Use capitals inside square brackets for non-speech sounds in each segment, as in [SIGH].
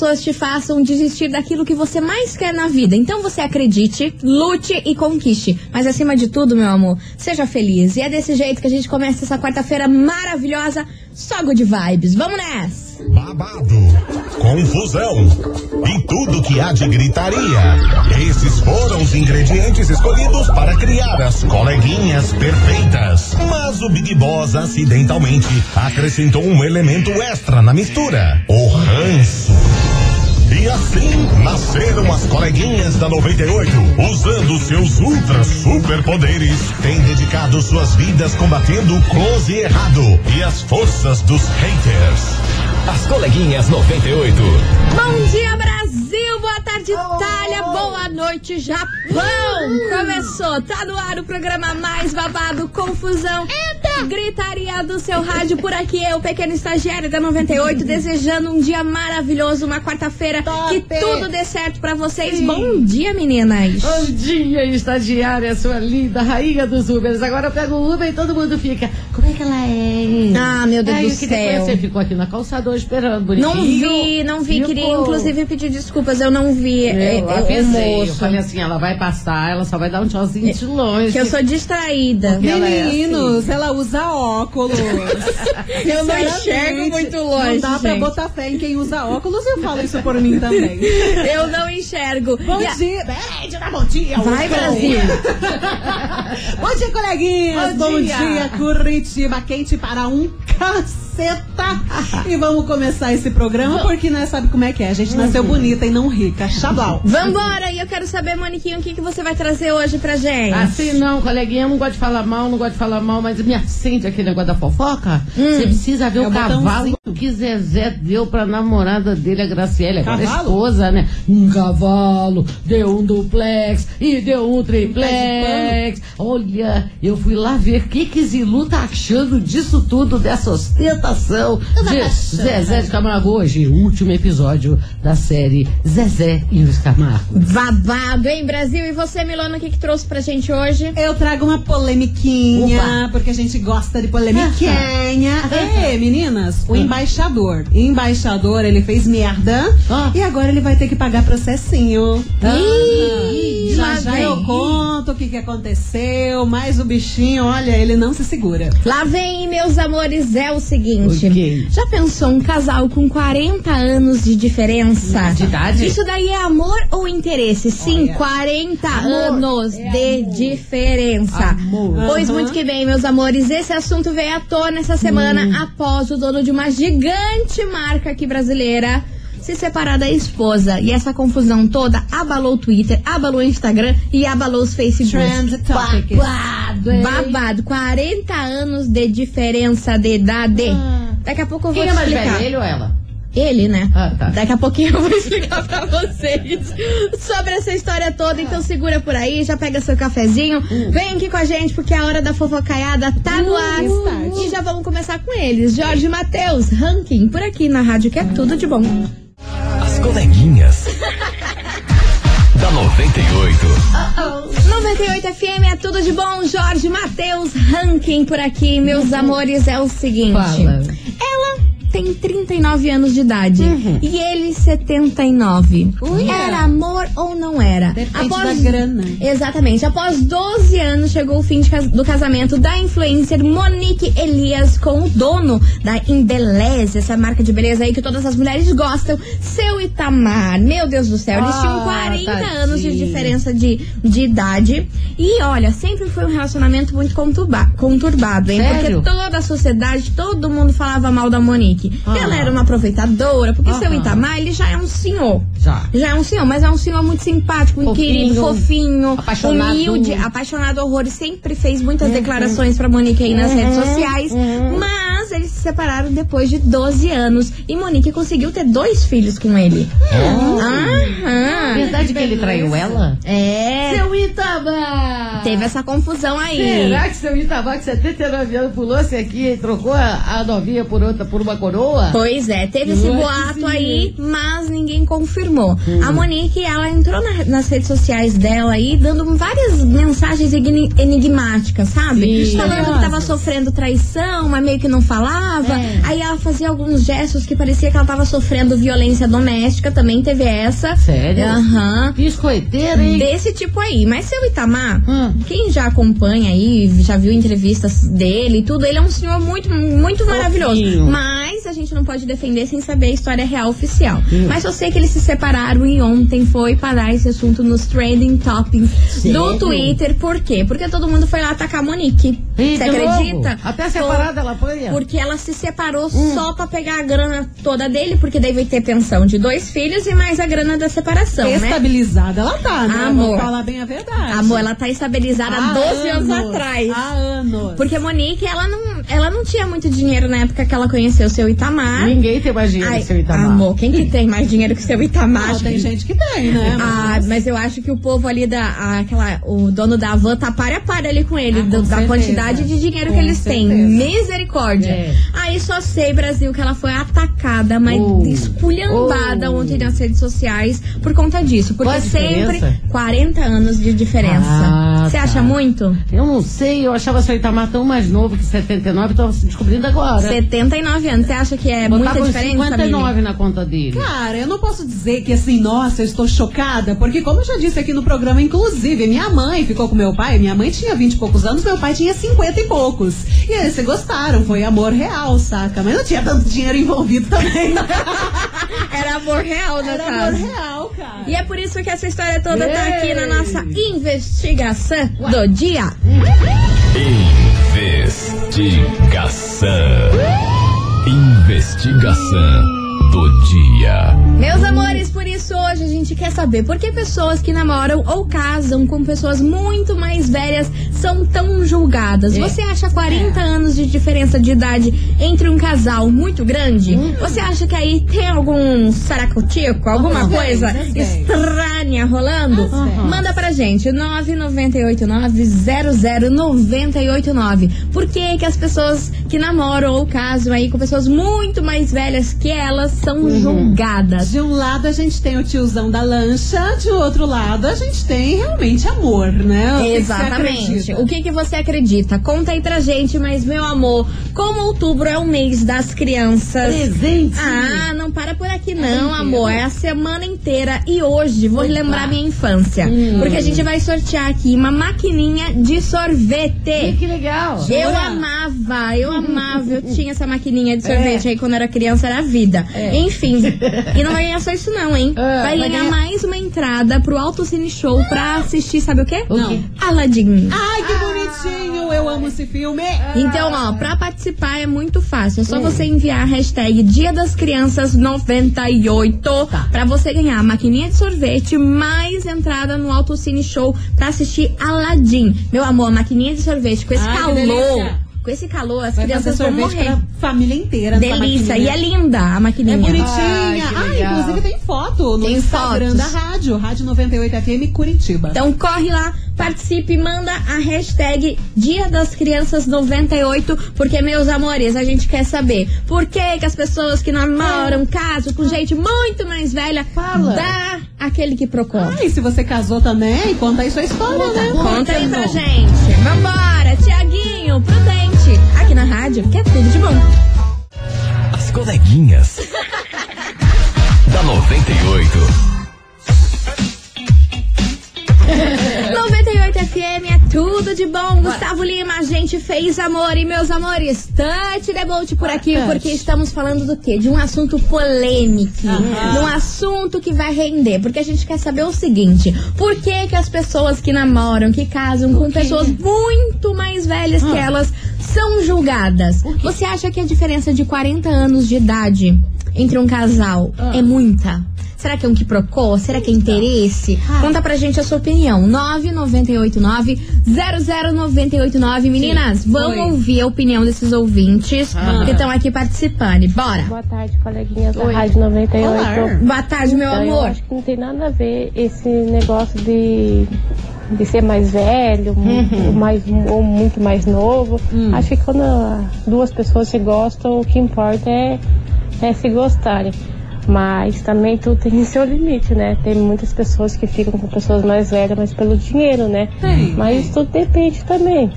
pessoas te façam desistir daquilo que você mais quer na vida. Então você acredite, lute e conquiste. Mas acima de tudo, meu amor, seja feliz. E é desse jeito que a gente começa essa quarta-feira maravilhosa, só good vibes. Vamos nessa! babado, confusão e tudo que há de gritaria. Esses foram os ingredientes escolhidos para criar as coleguinhas perfeitas. Mas o Big Boss acidentalmente acrescentou um elemento extra na mistura: o ranço. E assim nasceram as coleguinhas da 98, usando seus ultra superpoderes, têm dedicado suas vidas combatendo o close e errado e as forças dos haters. As coleguinhas 98. Bom dia, Brasil! Boa tarde, Itália! Boa noite, Japão! Começou! Tá no ar o programa mais babado, confusão. Eita! Gritaria do seu rádio por aqui, eu, pequeno estagiário da 98, desejando um dia maravilhoso, uma quarta-feira. Que tudo dê certo pra vocês. Sim. Bom dia, meninas! Bom dia, estagiária, sua linda, rainha dos Ubers. Agora eu pego o Uber e todo mundo fica. Como é que ela é? Ah, meu Deus Ai, do eu céu. conhecer. Ficou aqui na calçada hoje esperando, bonitinho. Não vi, não vi. Viu, Queria, inclusive, pedir desculpas. Eu não vi é, Eu é, avisei, o eu moço. falei assim, ela vai passar, ela só vai dar um tchauzinho de longe. Que eu sou distraída. Porque ela é Meninos, ela usa óculos. [LAUGHS] Eu não enxergo muito longe, Não dá pra gente. botar fé em quem usa óculos, eu falo isso por mim também. [LAUGHS] Eu não enxergo. Bom E a- dia. Peraí, de dar bom dia. Vai. Brasil. [LAUGHS] bom dia, coleguinhas. Bom Bom, dia. dia. Curitiba. Quente para um caceta. e vamos começar esse programa porque nós sabe como é que é. A gente nasceu bonita e não rica. Xablau. Vambora! E eu quero saber, Moniquinho, o que, que você vai trazer hoje pra gente? Assim não, coleguinha, eu não gosto de falar mal, não gosto de falar mal, mas me acende aquele negócio da fofoca. Você precisa ver É o o cavalo. Que Zezé deu pra namorada dele, a Graciele, agora a Cavalo? esposa, né? Um cavalo, deu um duplex e deu um triplex. Olha, eu fui lá ver o que que Zilu tá achando disso tudo, dessa ostentação de Zezé de Camargo. Hoje, o último episódio da série Zezé e os Camargo. Babado, hein, Brasil? E você, Milona, o que, que trouxe pra gente hoje? Eu trago uma polemiquinha, porque a gente gosta de polemiquinha. [LAUGHS] Ei, meninas, o embaixador. Embaixador, ele fez merda Ah. e agora ele vai ter que pagar processinho. Ih, já lá já vem. eu conto o que, que aconteceu, mas o bichinho, olha, ele não se segura. Lá vem, meus amores, é o seguinte. Já pensou um casal com 40 anos de diferença? De idade? Isso daí é amor ou interesse? Sim, Olha. 40 Amor. anos de diferença. Amor. Pois Aham. muito que bem, meus amores. Esse assunto veio à tona essa semana após o dono de uma gigante marca aqui brasileira se separar da esposa. E essa confusão toda abalou o Twitter, abalou o Instagram e abalou os Facebook. Trend topics. Babado, hein? Babado, 40 anos de diferença de idade. Daqui a pouco eu vou Quem é mais explicar. velho, ele ou ela? Ele, né? Ah, tá. Daqui a pouquinho eu vou explicar pra vocês sobre essa história toda. Então segura por aí, já pega seu cafezinho. Hum. Vem aqui com a gente, porque a hora da fofocaiada tá no ar. start. E já vamos começar com eles. Jorge Matheus, ranking, por aqui na rádio, que é tudo de bom. As coleguinhas. da 98. 98 FM é tudo de bom. Jorge Matheus, ranking por aqui, meus amores, é o seguinte. Fala. Tem 39 anos de idade Uhum. e ele 79. Uia. Era amor ou não era? Depende da grana. Exatamente. Após 12 anos chegou o fim cas- do casamento da influencer Monique Elias com o dono da Embeleze, essa marca de beleza aí que todas as mulheres gostam, seu Itamar. Meu Deus do céu, eles tinham Ah, 40 tadinho. anos de diferença de, de idade. E olha, sempre foi um relacionamento muito conturba- conturbado, hein? Sério? Porque toda a sociedade, todo mundo falava mal da Monique. Ah. Ela era uma aproveitadora, porque seu Aham. Itamar, ele já é um senhor. Já. Já é um senhor, mas é um senhor muito simpático, muito Fofinho, querido, fofinho, apaixonado. humilde, apaixonado horrores. Sempre fez muitas declarações pra Monique aí nas redes sociais. Mas eles se separaram depois de 12 anos. E Monique conseguiu ter dois filhos com ele. Aham. Verdade que ele traiu ela? É. Seu Itabá! Teve essa confusão aí. Será que seu Itabá, com 79 anos, pulou-se aqui e trocou a, a novinha por outra, por uma coroa? Pois é, teve esse boato aí, mas ninguém confirmou. A Monique, ela entrou na- nas redes sociais dela aí, dando várias mensagens enigmáticas, sabe? Sim. Falando que tava sofrendo traição, mas meio que não falava. Reclamava. É. Aí ela fazia alguns gestos que parecia que ela tava sofrendo violência doméstica, também teve essa. Sério? Aham. Biscoiteira, hein? Desse tipo aí. Mas seu Itamar, Hum. quem já acompanha aí, já viu entrevistas dele e tudo, ele é um senhor muito, muito maravilhoso. Mas a gente não pode defender sem saber a história real oficial. Hum. Mas eu sei que eles se separaram e ontem foi parar esse assunto nos trending topics do Sério? Twitter. Por quê? Porque todo mundo foi lá atacar a Monique. Você novo? acredita? Até Foi- separada ela apanha. porque ela se separou Hum. só pra pegar a grana toda dele, porque deve ter pensão de dois filhos e mais a grana da separação, né? Estabilizada ela tá, né? Amor. Vamos falar bem a verdade. Amor, ela tá estabilizada há 12 anos, atrás. Há anos. Porque a Monique, ela não, ela não tinha muito dinheiro na época que ela conheceu o seu Itamar. Ninguém tem mais dinheiro Ai, que seu Itamar. Amor, quem que tem mais dinheiro que o seu Itamar? Ah, tem gente que tem, né? Ah, mas eu acho que o povo ali da. aquela, o dono da van tá par a par ali com ele, Ah, do- com da certeza. quantidade de dinheiro Com que eles têm. certeza. Misericórdia. É. Aí só sei, Brasil, que ela foi atacada, mas Oh. esculhambada Oh. ontem nas redes sociais por conta disso. Porque Qual sempre diferença? 40 anos de diferença. Ah, Você tá. acha muito? Eu não sei, eu achava seu Itamar tão mais novo que 79, tô descobrindo agora. 79 anos. Você acha que é Botava muita diferença? 59 Mili? na conta dele. Cara, eu não posso dizer que assim, nossa, eu estou chocada, porque como eu já disse aqui no programa, inclusive, minha mãe ficou com meu pai, minha mãe tinha 20 e poucos anos, meu pai tinha 50 e poucos. E aí, se gostaram, foi amor real, saca? Mas não tinha tanto dinheiro envolvido também, né? [LAUGHS] Era amor real, no Era amor caso. real, cara. E é por isso que essa história toda tá aqui na Ei. nossa investigação do dia. Investigação. Investigação do dia. Meus amores, por isso hoje a gente quer saber por que pessoas que namoram ou casam com pessoas muito mais velhas são tão julgadas. É. Você acha 40 anos de diferença de idade entre um casal muito grande? Você acha que aí tem algum saracotico, alguma Uhum. coisa tem. estranha rolando? Uhum. Manda pra gente, 998900989. Por que que as pessoas que namoram ou casam aí com pessoas muito mais velhas que elas são Uhum. julgadas? De um lado a gente tem o tiozão da lancha, de outro lado a gente tem realmente amor, né? Exatamente. Acredita? O que, que você acredita? Conta aí pra gente, mas meu amor, como outubro é o mês das crianças. Presente. Ah, não para por aqui não, amor. É a semana inteira. E hoje vou relembrar minha infância. Hum. Porque a gente vai sortear aqui uma maquininha de sorvete. que legal. Eu amava, eu amava. Eu tinha essa maquininha de sorvete É. aí quando eu era criança, era a vida. É. Enfim. [LAUGHS] E não vai ganhar só isso, não, hein? É, vai vai ganhar ganhar- mais uma entrada pro Alto Cine Show pra assistir, sabe o quê? O quê? Aladdin. Ai, que bonitinho! Eu amo esse filme! Então, ó, pra participar é muito fácil. É só você enviar a hashtag Dia das Crianças 98 pra você ganhar a maquininha de sorvete mais entrada no Auto Cine Show pra assistir Aladdin. Meu amor, a maquininha de sorvete com esse Ai, calor. Com esse calor, as Vai crianças vão morrer. pra família inteira. Delícia. E é linda a É maquininha. bonitinha. Ai, Ah, inclusive tem foto no Tem Instagram fotos. da rádio, Rádio 98 FM Curitiba. Então corre lá, participe, manda a hashtag Dia das Crianças 98, porque, meus amores, a gente quer saber por que, que as pessoas que namoram, casam com gente muito mais velha, Fala. dá aquele que procura. Ah, e se você casou também, conta aí sua história, né? Conta aí pra gente. Vambora, Tiaguinho, prudente. Aqui na rádio, que é tudo de bom. As coleguinhas. [LAUGHS] da 98. 98 FM é tudo de bom. Gustavo Lima, a gente fez amor. E meus amores, the boat por aqui, porque estamos falando do quê? De um assunto polêmico. De um assunto que vai render. Porque a gente quer saber o seguinte: por que, que as pessoas que namoram, que casam com pessoas muito mais velhas que elas são julgadas? Você acha que a diferença de 40 anos de idade entre um casal é muita? Será que é um quiprocó? Será que é interesse? Conta pra gente a sua opinião. 9989-00989. Meninas, vamos Oi. ouvir a opinião desses ouvintes que estão aqui participando. Bora. Boa tarde, coleguinhas da Rádio 98. Olá. Boa tarde, meu Então, eu amor. acho que não tem nada a ver esse negócio de, de ser mais velho, Uhum. ou, mais, ou muito mais novo. Hum. Acho que quando duas pessoas se gostam, o que importa é, é se gostarem. Mas também tudo tem seu limite, né? Tem muitas pessoas que ficam com pessoas mais velhas, mas pelo dinheiro, né? Tem. Mas tudo depende também.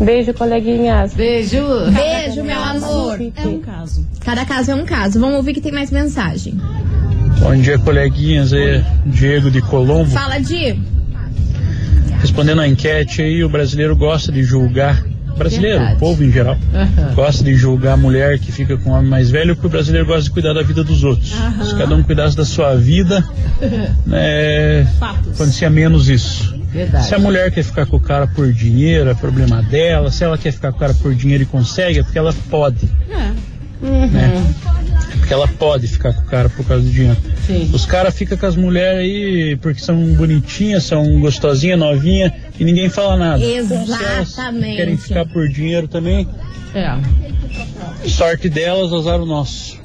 Beijo, coleguinhas. Beijo. Beijo, meu amor. É um caso. Cada caso é um caso. Vamos ouvir que tem mais mensagem. Bom dia, coleguinhas. Aí, Diego de Colombo. Fala, Di. Respondendo a enquete aí, o brasileiro gosta de julgar. Brasileiro, Verdade. o povo em geral, Aham. gosta de julgar a mulher que fica com o homem mais velho, porque o brasileiro gosta de cuidar da vida dos outros. Se cada um cuidasse da sua vida, [LAUGHS] né, acontecia menos isso. Verdade. Se a mulher quer ficar com o cara por dinheiro, é problema dela. Se ela quer ficar com o cara por dinheiro e consegue, é porque ela pode. É. Né? É porque ela pode ficar com o cara por causa do dinheiro. Sim. Os caras ficam com as mulheres aí porque são bonitinhas, são gostosinhas, novinhas e ninguém fala nada. Então, Exatamente. querem ficar por dinheiro também, É. sorte delas, azar o nosso. [LAUGHS]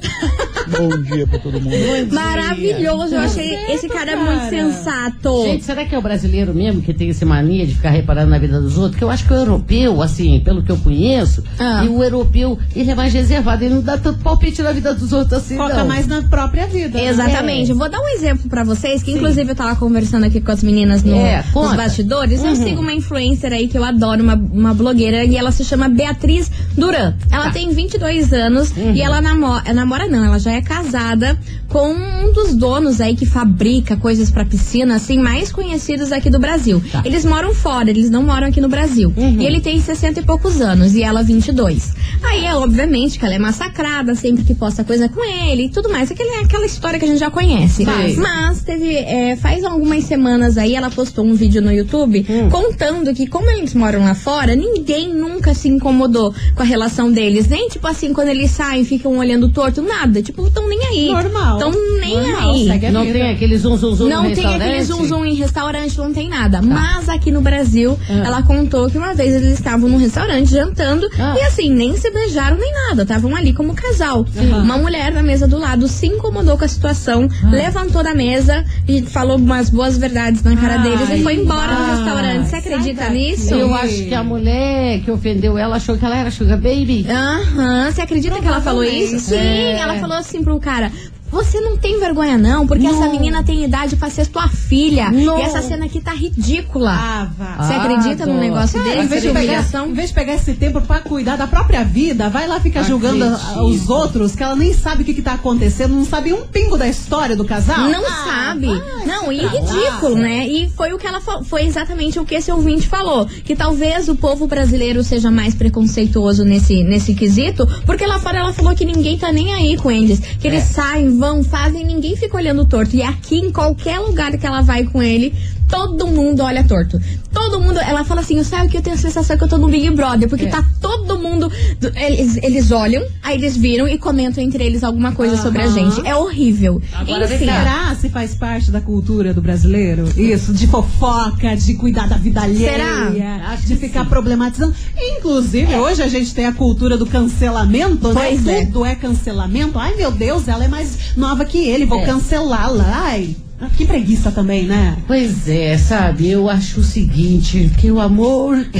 Bom dia pra todo mundo. Maravilhoso. Eu achei esse cara, muito sensato. Gente, será que é o brasileiro mesmo que tem esse mania de ficar reparando na vida dos outros? Que eu acho que o europeu, assim, pelo que eu conheço, Ah. e o europeu, ele é mais reservado, ele não dá tanto palpite na vida dos outros assim, Foca não. mais na própria vida. né? Exatamente. Vou dar um exemplo pra vocês, que inclusive eu tava conversando aqui com as meninas no, É, nos conta. bastidores. Eu Uhum. Sigo uma influencer aí que eu adoro, uma, uma blogueira, e ela se chama Beatriz Duran. Ela Tá. tem 22 anos Uhum. e ela namora, namora não, ela já é casada com um dos donos aí que fabrica coisas pra piscina, assim, mais conhecidos aqui do Brasil. Tá. Eles moram fora, eles não moram aqui no Brasil. Uhum. E ele tem 60 e poucos anos e ela 22. Aí, é obviamente, que ela é massacrada sempre que posta coisa com ele e tudo mais. Aquela, aquela história que a gente já conhece. Sei. Mas teve, é, faz algumas semanas aí, ela postou um vídeo no YouTube Hum. contando que, como eles moram lá fora, ninguém nunca se incomodou com a relação deles. Nem, tipo assim, quando eles saem, ficam olhando torto, nada. Tipo, tão nem aí. Normal. Tão nem Normal, aí. a Não tem aquele zum zum zum Não tem aquele zoom zoom em restaurante, não tem nada. Tá. Mas aqui no Brasil, Ah. ela contou que uma vez eles estavam num restaurante jantando Ah. e assim, nem se beijaram nem nada. Estavam ali como casal. Uma mulher na mesa do lado se incomodou com a situação, Ah. levantou da mesa e falou umas boas verdades na cara deles e foi embora do restaurante. Você acredita nisso? Eu acho que a mulher que ofendeu ela achou que ela era sugar baby. Aham, você acredita que ela falou isso? Sim, É. ela falou assim pro cara. Você não tem vergonha, não, porque Não. essa menina tem idade pra ser tua filha. Não. E essa cena aqui tá ridícula. Ah, vá. Você Ah, acredita num dó. negócio Cara, desse? em vez, de pegar, em vez de pegar esse tempo pra cuidar da própria vida, vai lá ficar julgando Acredito. os outros, que ela nem sabe o que, que tá acontecendo, não sabe um pingo da história do casal. Não Ah, sabe. vai Não, e pra lá. ridículo, né? E foi o que ela foi exatamente o que esse ouvinte falou, que talvez o povo brasileiro seja mais preconceituoso nesse nesse quesito, porque lá fora ela falou que ninguém tá nem aí com eles, que eles saem, vão, fazem, ninguém fica olhando torto. E aqui em qualquer lugar que ela vai com ele, todo mundo olha torto. Todo mundo, ela fala assim, eu sabe que eu tenho a sensação que eu tô no Big Brother, porque É. tá todo mundo, eles, eles olham, aí eles viram e comentam entre eles alguma coisa sobre a gente. É horrível. Agora Enfim. Será se faz parte da cultura do brasileiro? Isso, de fofoca, de cuidar da vida alheia, Será? Acho de ficar sim. problematizando. Inclusive, hoje a gente tem a cultura do cancelamento, Pois né? é. Tudo é cancelamento. Ai, meu Deus, ela é mais nova que ele, vou É. cancelá-la. Ai, que preguiça também, né? Pois é, sabe, eu acho o seguinte, que o amor... [LAUGHS]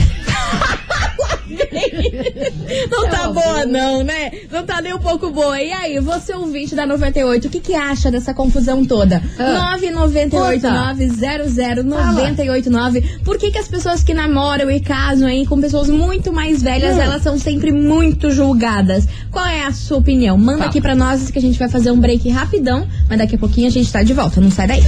[LAUGHS] Não tá boa, não, né? Não tá nem um pouco boa. E aí, você ouvinte da 98, o que que acha dessa confusão toda? Ah. 998-900-989. Por que que as pessoas que namoram e casam aí com pessoas muito mais velhas, Hum. elas são sempre muito julgadas? Qual é a sua opinião? Manda Fala. aqui pra nós que a gente vai fazer um break rapidão, mas daqui a pouquinho a gente tá de volta. Não sai daí.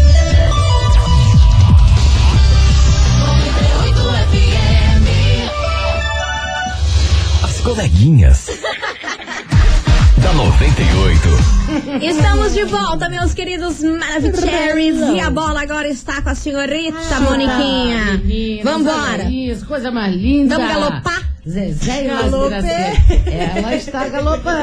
Coleguinhas. da 98. Estamos de volta, meus queridos Maravicheries. E a bola agora está com a senhorita Moniquinha. Menina, Vambora. olha Isso, coisa mais linda. Vamos galopar? Zezé e. Ela está [LAUGHS] galopando.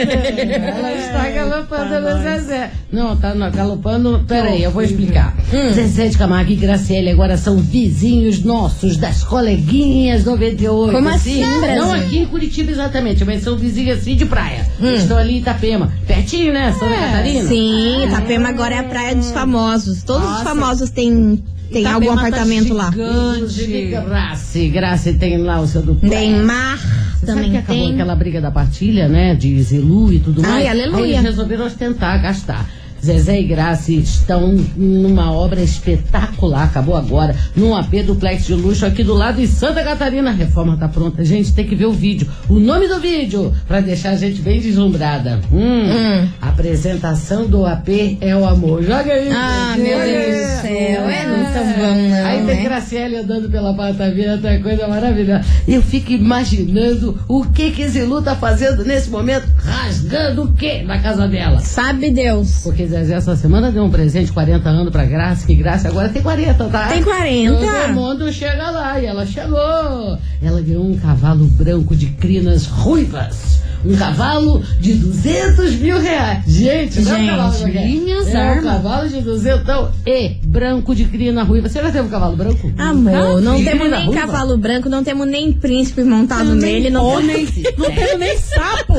Ela está galopando no Zezé. Não, tá não, galopando. Peraí, eu vou explicar. Hum. Zezé de Camargo e Graciele agora são vizinhos nossos, das coleguinhas 98. Como assim, Brasil? Não aqui em Curitiba exatamente, mas são vizinhos assim de praia. Hum. Estão ali em Itapema. Pertinho, né? Santa Catarina? Sim, Itapema agora é a praia dos famosos. Todos os Nossa. famosos têm, Itapema algum tá apartamento lá. Inclusive, Gigante. Graça, Graça tem lá o seu duplo. Tem mar, Você sabe também que acabou tem. aquela briga da partilha, né? De Zilu e tudo Ai, mais. aleluia. Aí eles resolveram ostentar, gastar. Zezé e Graça estão numa obra espetacular, acabou agora, num AP duplex de luxo aqui do lado em Santa Catarina. A reforma tá pronta, gente, tem que ver o vídeo. O nome do vídeo, pra deixar a gente bem deslumbrada. Hum, Apresentação do AP é o amor. Joga aí. Ah, meu Deus do céu. É, não tão bom, não. Aí tem né? Graciele andando pela Patavina, é coisa maravilhosa. Eu fico imaginando o que que Zilu tá fazendo nesse momento, rasgando o quê na casa dela? Sabe Deus. Porque Zezé essa semana deu um presente de 40 anos pra Graça, que Graça agora tem 40, tá? Tem 40? Todo mundo chega lá e ela chegou. Ela ganhou um cavalo branco de crinas ruivas. Um cavalo de 200 mil reais. Gente, não é um cavalo Gente, qualquer. é um cavalo de 200 e branco de crina ruiva. Você já teve um cavalo branco? Amor, não De temos nem ruiva? cavalo branco, não temos nem príncipe montado nele, não Homem, não temos nem [LAUGHS] sapo.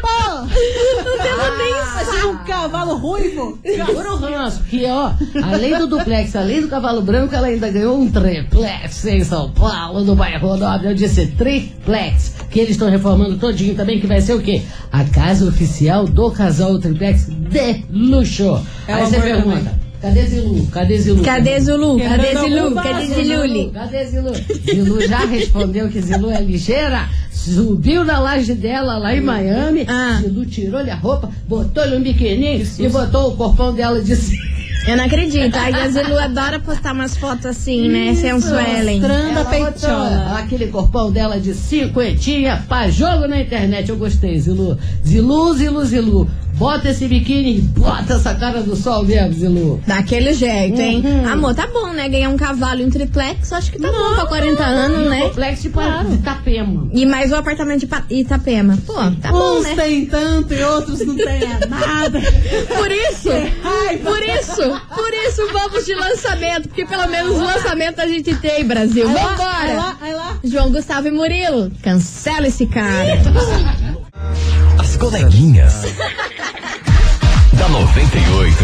Pô, não temos nem imagina um cavalo ruivo. Agora o ranço, que ó, além do duplex, além do cavalo branco, ela ainda ganhou um triplex em São Paulo, no bairro Nobre. Eu disse triplex, que eles estão reformando todinho também, que vai ser o quê? A casa oficial do casal triplex de luxo. É Aí você pergunta, também. cadê Zilu? Cadê Zilu? Cadê Zulu? Cadê Zilu? Cadê Ziluli? Cadê Zilu? Zilu já respondeu que Zilu é ligeira. Subiu na laje dela lá em Miami. Ah. Zilu tirou-lhe a roupa, botou-lhe um biquininho e botou o corpão dela de cima. Eu não acredito. A Zilu adora postar umas fotos assim, né? Sensuelen. Mostrando a peitola. aquele corpão dela de cinquentinha pra jogo na internet. Eu gostei, Zilu. Zilu, Zilu, Zilu. Bota esse biquíni e bota essa cara do sol mesmo, Zilu. Daquele jeito, hein? Uhum. Amor, tá bom, né? Ganhar um cavalo e um triplex, acho que tá bom pra 40 anos, né? Complexo de, pa- de Itapema. E mais o apartamento de Itapema. Pô, tá bom, Uns né? tem tanto e outros não tem [LAUGHS] nada. Por isso, raiva. por isso, por isso vamos de lançamento, porque pelo menos lançamento a gente tem, Brasil. Aí lá, Vambora! aí lá. João Gustavo e Murilo, cancela esse cara. As coleguinhas. [LAUGHS] da 98.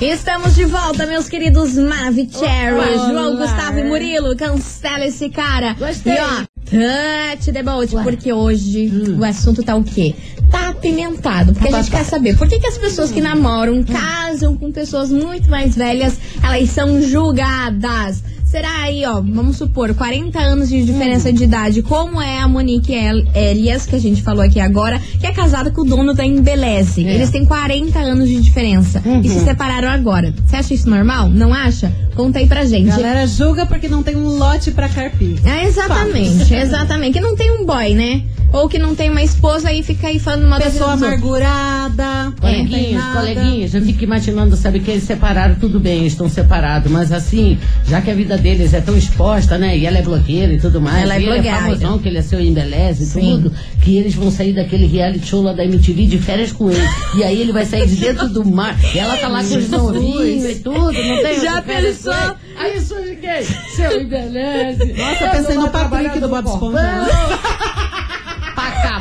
Estamos de volta, meus queridos Maravicheries. Olá. João Gustavo e Murilo, cancela esse cara. Gostei. E ó, touch the boat, Ué. porque hoje Hum. o assunto tá o quê? Tá apimentado. Porque a gente quer saber por que, que as pessoas que namoram, casam com pessoas muito mais velhas, elas são julgadas. Será aí, ó, vamos supor, 40 anos de diferença de idade, como é a Monique El- Elias, que a gente falou aqui agora, que é casada com o dono da Embeleze. É. Eles têm 40 anos de diferença e se separaram agora. Você acha isso normal? Não acha? Conta aí pra gente. Galera julga porque não tem um lote pra carpir. É, exatamente, exatamente. Que não tem um boy, né? Ou que não tem uma esposa e fica aí falando vida Pessoa amargurada. Coleguinhas, nada. coleguinhas, eu fico imaginando, sabe, que eles separaram, tudo bem, estão separados, mas assim, já que a vida deles é tão exposta, né, e ela é blogueira e tudo mais, Ela é e ele é blogueira. famosão, que ele é seu embeleze e Sim. tudo, que eles vão sair daquele reality show lá da MTV de férias com ele, e aí ele vai sair de dentro do mar, e ela tá lá com os [LAUGHS] novinhos e tudo, não tem Já de pensou? Aí surge quem? Seu embeleze. Nossa, eu pensei no Patrick do Bob Esponja.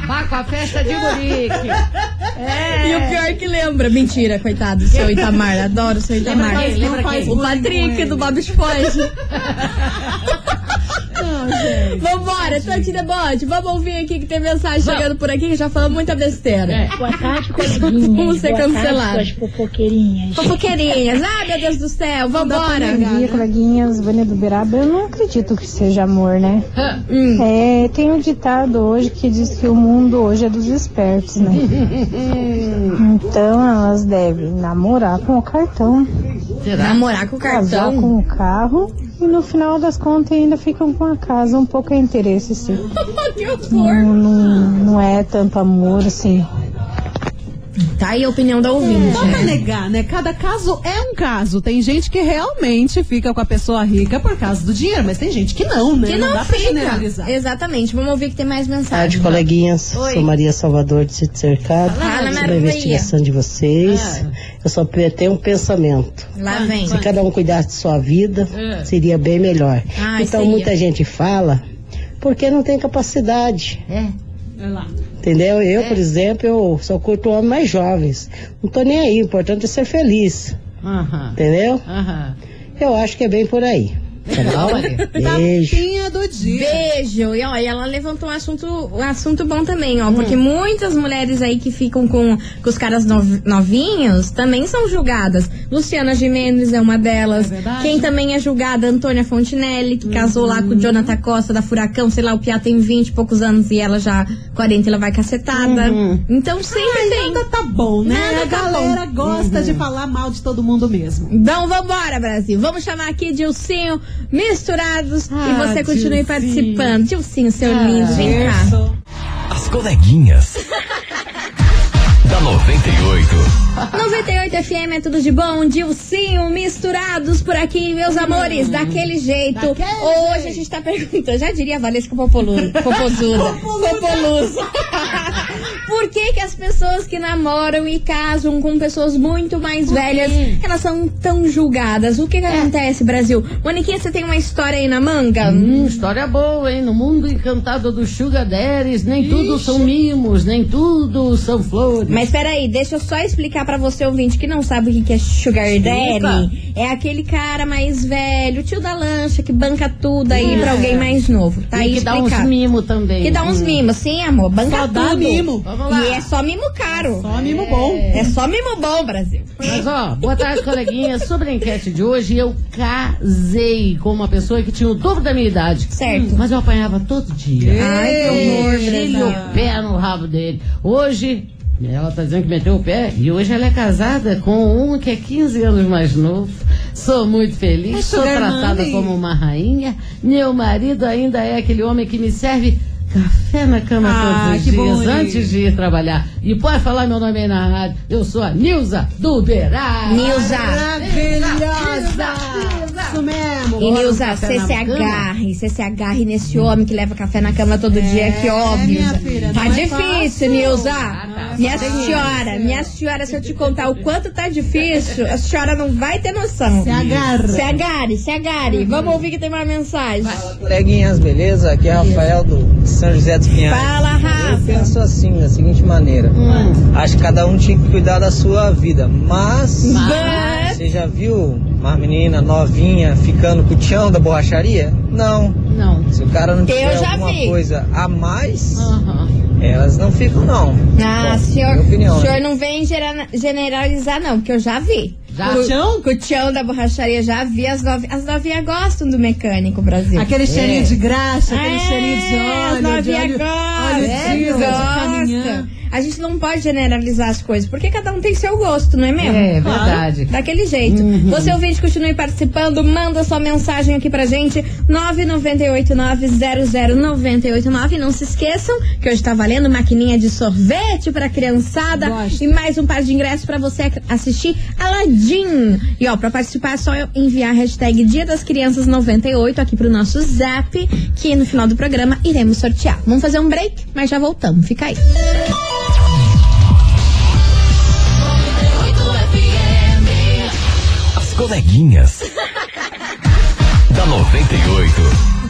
Com a festa de Murique. É. E o pior que lembra. Mentira, coitado do seu Itamar. Adoro o seu Itamar. Lembra quem? Lembra? O Patrick do Bob Esponja. [LAUGHS] Não, gente. Vambora, Tante Debote. Vamos ouvir aqui que tem mensagem chegando por aqui que já falou muita besteira. É. Boa tarde, [LAUGHS] coleguinhas. Vamos ser cancelados. fofoqueirinhas. Fofoqueirinhas. Ai, meu Deus do céu. Vambora. Bom dia, coleguinhas. Vânia do Beraba. Eu não acredito que seja amor, né? Hum. É, tem um ditado hoje que diz que o mundo hoje é dos espertos, né? [LAUGHS] Então elas devem namorar com o cartão, Será? Namorar com o casar cartão. com o carro e no final das contas ainda ficam com a casa. Um pouco é interesse, sim. [LAUGHS] que horror. Não, não, não é tanto amor, assim. Tá aí a opinião da ouvinte. Dá pra negar, né? Cada caso é um caso. Tem gente que realmente fica com a pessoa rica por causa do dinheiro, mas tem gente que não, né? Que não, dá pra fica. generalizar. Exatamente. Vamos ouvir que tem mais mensagem. tarde, coleguinhas. Oi. Sou Maria Salvador de Sítio Cercado. Fala, Maria. a investigação de vocês. Ah. Eu só tenho um pensamento. Lá vem. Se cada um cuidasse de sua vida, É. seria bem melhor. Ai, então seria. muita gente fala porque não tem capacidade. É. Olha lá. Entendeu? Eu, por exemplo, eu só curto homens mais jovens. Não tô nem aí, o importante é ser feliz. Entendeu? Eu acho que é bem por aí. [LAUGHS] Tapinha do dia. Beijo! E ó, e ela levantou um assunto, um assunto bom também, ó. Porque muitas mulheres aí que ficam com, com os caras nov- novinhos também são julgadas. Luciana Gimenez é uma delas. É. Quem também é julgada, Antônia Fontinelli, que casou lá com o Jonathan Costa da Furacão, sei lá, o Piá tem 20 e poucos anos e ela já 40 ela vai cacetada. Então sempre Ai, tem. nada tá bom, né? Nada a tá galera gosta de falar mal de todo mundo mesmo. Então vambora, Brasil. Vamos chamar aqui Dilcinho Misturados Ah, e você continue participando. Dilcinho, seu Ah, lindo, vem cá. Isso. As coleguinhas. da 98. 98 FM é tudo de bom, Dilcinho, misturados por aqui, meus amores, daquele jeito. Hum. Daquele Hoje jeito. a gente tá perguntando, já diria a Valesca Popolu- Popozuda. Popolusa. [LAUGHS] por que que as pessoas que namoram e casam com pessoas muito mais velhas, elas são tão julgadas? O que que É. acontece, Brasil? Moniquinha, você tem uma história aí na manga? Hum, história boa, hein? No mundo encantado dos Sugar Daddies, nem tudo são mimos, nem tudo são flores. Mas peraí, deixa eu só explicar pra você, ouvinte, que não sabe o que que é Sugar Daddy. É aquele cara mais velho, o tio da lancha, que banca tudo aí pra alguém mais novo. Tá aí e que dá uns explicado. mimos também. Que dá uns mimos, sim, amor. Banca Só tudo. dá mimo. Vamos lá. E é só mimo caro. Só mimo bom. É só mimo bom, Brasil. Mas ó, boa tarde, coleguinha. Sobre a enquete de hoje, eu casei com uma pessoa que tinha o dobro da minha idade. Certo. Mas eu apanhava todo dia. Ai, que horror, Brenda. o pé no rabo dele. Hoje, ela tá dizendo que meteu o pé, e hoje ela é casada com um que é 15 anos mais novo. Sou muito feliz, sou tratada Mommy. como uma rainha. Meu marido ainda é aquele homem que me serve café na cama Ah, todos os dias bonito. antes de ir trabalhar. E pode falar meu nome aí na rádio. Eu sou a Nilza do Berá. Nilza. Maravilhosa! Isso mesmo. E Nilza, você se agarre, você se agarre nesse homem que leva café na cama todo dia, que óbvio. minha filha, tá não é difícil, fácil. Nilza. tá. minha senhora, isso. minha senhora, se eu te contar o quanto tá difícil, a senhora não vai ter noção. Se agarra. Se agarre, se agarre. Vamos ouvir que tem uma mensagem. Coleguinhas, beleza? Aqui é Rafael do São José dos Pinhais. Fala, Eu Rafa. penso assim, da seguinte maneira. Acho que cada um tinha que cuidar da sua vida, mas... But- Você já viu uma menina novinha ficando com o tchão da borracharia? Não. Não. Se o cara não tiver alguma vi. coisa a mais, Aham. elas não ficam não. Ah, Bom, senhor, minha opinião, o né? senhor não vem generalizar, não, porque eu já vi. Já? O Tchão? Cutião da borracharia, já vi. As, novi as novinhas gostam do mecânico, Brasil. Aquele cheirinho de graxa, aquele É, cheirinho de as óleo, de novinhas óleo, gostam, óleo é. A gente não pode generalizar as coisas, porque cada um tem seu gosto, não é mesmo? É verdade. Daquele jeito. Você ouvinte, continue participando, manda sua mensagem aqui pra gente, 998900989. Não se esqueçam que hoje tá valendo maquininha de sorvete pra criançada Gosto. e mais um par de ingressos pra você assistir Aladdin. E ó, pra participar é só enviar a hashtag Dia das Crianças 98 aqui pro nosso zap, que no final do programa iremos sortear. Vamos fazer um break, mas já voltamos. Fica aí. Coleguinhas. da 98.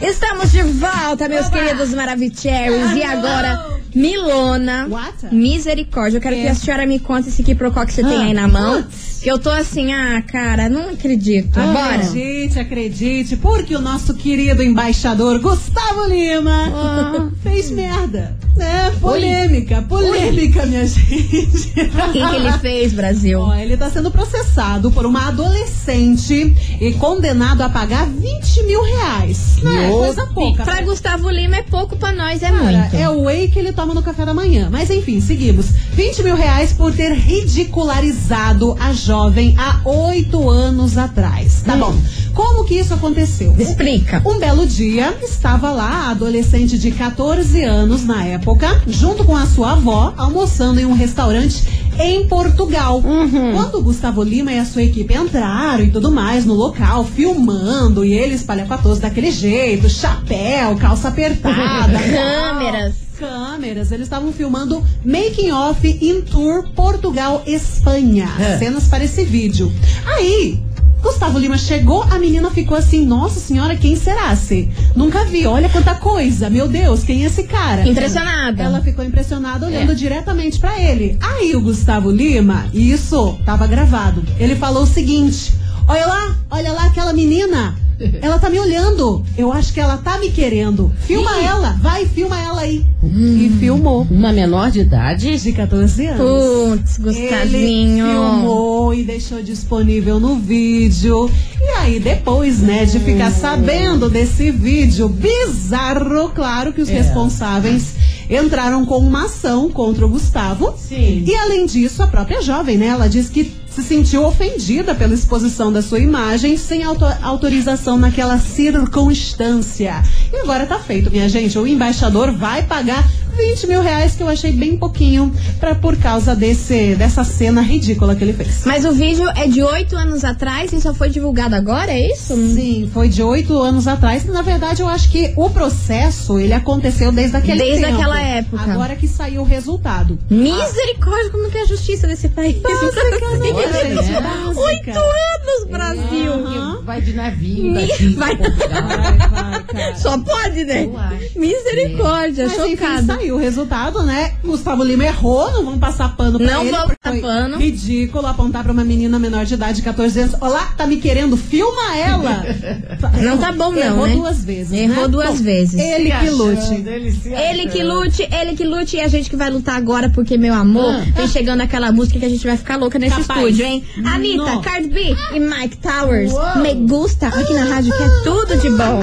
Estamos de volta, meus queridos Maravicheries. E agora, Milona. What? Misericórdia. Eu quero que a senhora me conte esse quiprocó que você tem aí na mão. Que eu tô assim, ah, cara, não acredito. Bora. Acredite, acredite, porque o nosso querido embaixador Gustavo Lima Ah. fez merda. É, polêmica, polêmica, minha gente. O que, que ele fez, Brasil? Ó, ele tá sendo processado por uma adolescente e condenado a pagar 20 mil reais. Não é coisa pouca. Pra Gustavo Lima é pouco, pra nós é Cara, muito. é o whey que ele toma no café da manhã. Mas enfim, seguimos. 20 mil reais por ter ridicularizado a jovem há oito anos atrás. Tá bom. Como que isso aconteceu? Explica. Um belo dia, estava lá a adolescente de 14 anos na época, junto com a sua avó, almoçando em um restaurante em Portugal. Quando o Gustavo Lima e a sua equipe entraram e tudo mais no local, filmando, e ele espalhafatoso daquele jeito, chapéu, calça apertada, [LAUGHS] Câmeras. câmeras, eles estavam filmando Making Off in Tour Portugal Espanha. É. Cenas para esse vídeo. Aí, Gustavo Lima chegou, a menina ficou assim: Nossa senhora, quem será? Se nunca vi, olha quanta coisa, meu Deus, quem é esse cara? Impressionada. Ela ficou impressionada olhando diretamente pra ele. Aí o Gustavo Lima, isso tava gravado. Ele falou o seguinte: Olha lá, olha lá aquela menina. [LAUGHS] ela tá me olhando. Eu acho que ela tá me querendo. Filma ela, vai, filma ela aí. E filmou. Uma menor de idade? De 14 anos. Putz, Ele Gustavinho. filmou e deixou disponível no vídeo. E aí, depois, né, de ficar sabendo desse vídeo bizarro, claro que os É. responsáveis entraram com uma ação contra o Gustavo. Sim. E além disso, a própria jovem, né, ela diz que se sentiu ofendida pela exposição da sua imagem sem auto- autorização naquela circunstância. E agora tá feito, minha gente. O embaixador vai pagar 20 mil reais, que eu achei bem pouquinho, pra, por causa desse, dessa cena ridícula que ele fez. Mas o vídeo é de oito anos atrás e só foi divulgado agora, é isso? Sim, foi de oito anos atrás. Na verdade, eu acho que o processo ele aconteceu desde aquele Desde tempo. aquela época. Agora que saiu o resultado. Misericórdia, como que é a justiça desse país? Gente? Oito anos, Brasil! Que Vai de navio daqui. Vai, vai, cara. Só pode, né? Eu acho. Misericórdia, Mas enfim, chocada. saiu o resultado, né? Gustavo Lima errou, não vamos passar pano pra Não ele. vamos porque passar pano. Ridículo apontar pra uma menina menor de idade de 14 anos. Olá, tá me querendo? Filma ela! [LAUGHS] Não tá bom, não, Errou né? duas vezes. Errou né? duas vezes. Ele que lute. Ele que lute, ele que lute e a gente que vai lutar agora, porque, meu amor, Ah. vem chegando aquela música que a gente vai ficar louca nesse Capaz. estúdio, hein? Anitta, Não. Cardi B e Mike Towers, Uou. me gusta aqui na rádio que é tudo de bom.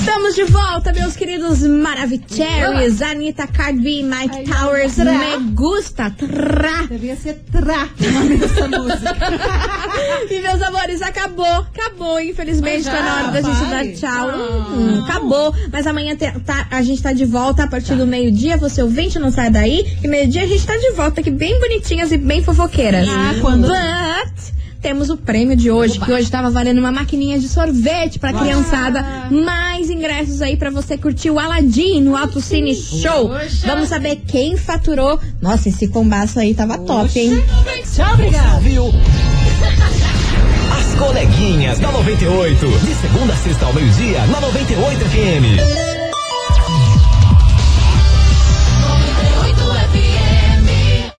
Estamos de volta, meus queridos Maravicheries, Anitta, Cardi e Mike Ai, Towers, tra. me gusta, tra. Devia ser tra música. [LAUGHS] E meus amores, acabou, acabou, infelizmente, Mas tá na hora da já, gente dar tchau. Hum, acabou, mas amanhã te- tá- a gente tá de volta a partir do meio-dia, você ouvinte, não sai daí, que meio-dia a gente tá de volta aqui, bem bonitinhas e bem fofoqueiras. Ah, quando- But... Temos o prêmio de hoje, que hoje tava valendo uma maquininha de sorvete pra criançada. Mais ingressos aí pra você curtir o Aladdin no Alto Cine Show. Poxa. Vamos saber quem faturou. Nossa, esse combaço aí tava top, hein? Tchau, obrigada. Viu? As coleguinhas da 98. De segunda a sexta ao meio-dia, na 98 FM.